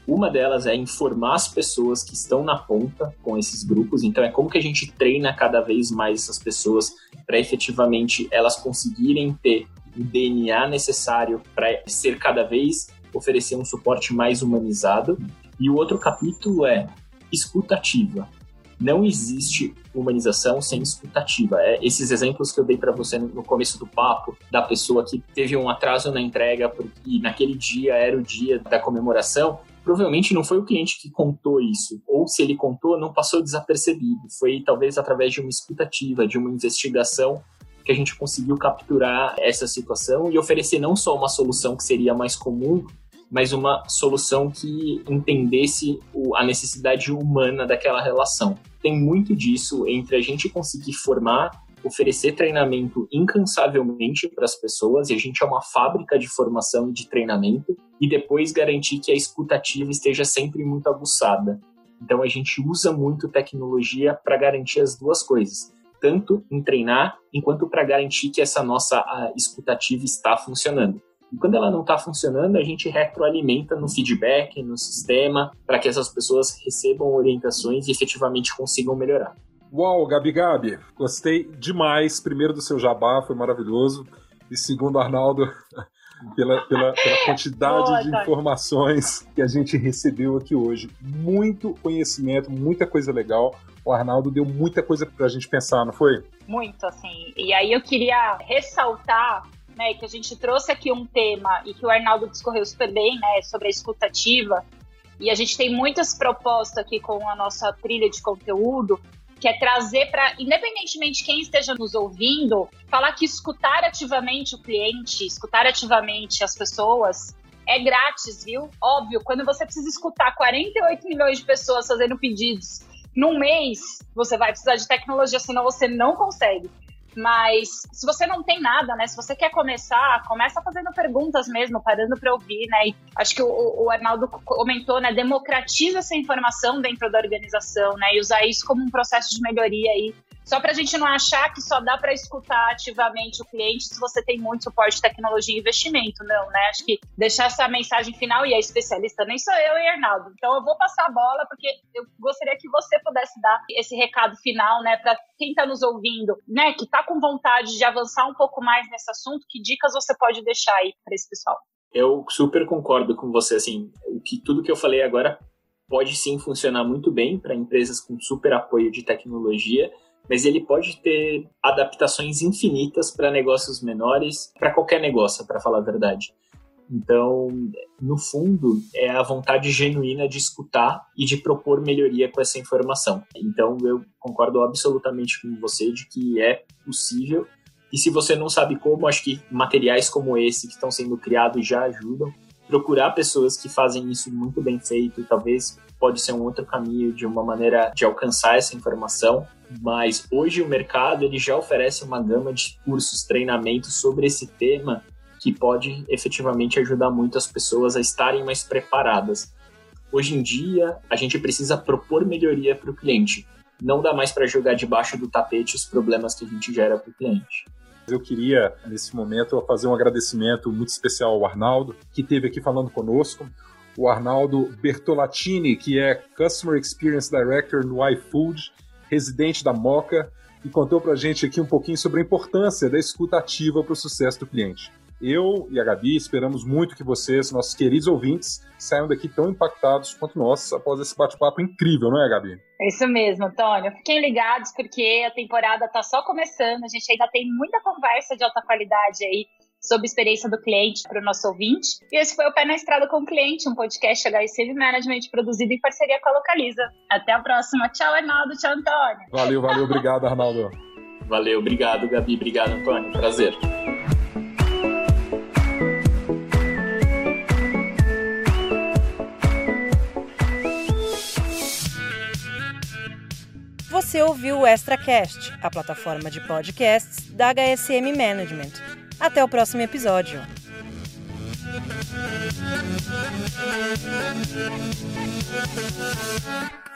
Uma delas é informar as pessoas que estão na ponta com esses grupos. Então, é como que a gente treina cada vez mais essas pessoas para efetivamente elas conseguirem ter o DNA necessário para ser cada vez oferecer um suporte mais humanizado. E o outro capítulo é escutativa. Não existe humanização sem escutativa. É, esses exemplos que eu dei para você no começo do papo, da pessoa que teve um atraso na entrega porque naquele dia era o dia da comemoração, provavelmente não foi o cliente que contou isso, ou se ele contou, não passou desapercebido. Foi talvez através de uma escutativa, de uma investigação que a gente conseguiu capturar essa situação e oferecer não só uma solução que seria mais comum, mas uma solução que entendesse a necessidade humana daquela relação. Tem muito disso entre a gente conseguir formar oferecer treinamento incansavelmente para as pessoas, e a gente é uma fábrica de formação e de treinamento, e depois garantir que a escutativa esteja sempre muito aguçada. Então a gente usa muito tecnologia para garantir as duas coisas, tanto em treinar, enquanto para garantir que essa nossa escutativa está funcionando. E quando ela não está funcionando, a gente retroalimenta no feedback, no sistema, para que essas pessoas recebam orientações e efetivamente consigam melhorar. Uau, Gabi Gabi, gostei demais. Primeiro do seu jabá, foi maravilhoso. E segundo, Arnaldo, pela, pela, pela quantidade Boa, de informações que a gente recebeu aqui hoje. Muito conhecimento, muita coisa legal. O Arnaldo deu muita coisa pra gente pensar, não foi? Muito, assim. E aí eu queria ressaltar né, que a gente trouxe aqui um tema e que o Arnaldo discorreu super bem, né, sobre a escutativa. E a gente tem muitas propostas aqui com a nossa trilha de conteúdo que é trazer para, independentemente de quem esteja nos ouvindo, falar que escutar ativamente o cliente, escutar ativamente as pessoas é grátis, viu? Óbvio, quando você precisa escutar 48 milhões de pessoas fazendo pedidos num mês, você vai precisar de tecnologia, senão você não consegue. Mas se você não tem nada, né? Se você quer começar, começa fazendo perguntas mesmo, parando para ouvir, né? E acho que o, o, Arnaldo comentou, né? Democratiza essa informação dentro da organização, né? E usar isso como um processo de melhoria aí só para a gente não achar que só dá para escutar ativamente o cliente se você tem muito suporte de tecnologia e investimento, não, né? Acho que deixar essa mensagem final, e a especialista nem sou eu e Arnaldo. Então eu vou passar a bola, porque eu gostaria que você pudesse dar esse recado final, né, para quem está nos ouvindo, né, que está com vontade de avançar um pouco mais nesse assunto, que dicas você pode deixar aí para esse pessoal? Eu super concordo com você, assim, que tudo que eu falei agora pode sim funcionar muito bem para empresas com super apoio de tecnologia, mas ele pode ter adaptações infinitas para negócios menores, para qualquer negócio, para falar a verdade. Então, no fundo, é a vontade genuína de escutar e de propor melhoria com essa informação. Então, eu concordo absolutamente com você de que é possível. E se você não sabe como, acho que materiais como esse que estão sendo criados já ajudam. Procurar pessoas que fazem isso muito bem feito, talvez pode ser um outro caminho de uma maneira de alcançar essa informação, mas hoje o mercado ele já oferece uma gama de cursos, treinamentos sobre esse tema que pode efetivamente ajudar muito as pessoas a estarem mais preparadas. Hoje em dia, a gente precisa propor melhoria para o cliente. Não dá mais para jogar debaixo do tapete os problemas que a gente gera para o cliente. Eu queria, nesse momento, fazer um agradecimento muito especial ao Arnaldo, que esteve aqui falando conosco o Arnaldo Bertolatini, que é Customer Experience Director no iFood, residente da Moca, e contou para a gente aqui um pouquinho sobre a importância da escuta ativa para o sucesso do cliente. Eu e a Gabi esperamos muito que vocês, nossos queridos ouvintes, saiam daqui tão impactados quanto nós após esse bate-papo incrível, não é, Gabi? É isso mesmo, Antônio. Fiquem ligados porque a temporada está só começando. A gente ainda tem muita conversa de alta qualidade aí sobre a experiência do cliente para o nosso ouvinte. E esse foi o Pé na Estrada com o Cliente, um podcast HSM Management produzido em parceria com a Localiza. Até a próxima. Tchau, Arnaldo. Tchau, Antônio. Valeu, valeu. Obrigado, Arnaldo. Valeu, obrigado, Gabi. Obrigado, Antônio. Prazer. Você ouviu o ExtraCast, a plataforma de podcasts da HSM Management. Até o próximo episódio. Música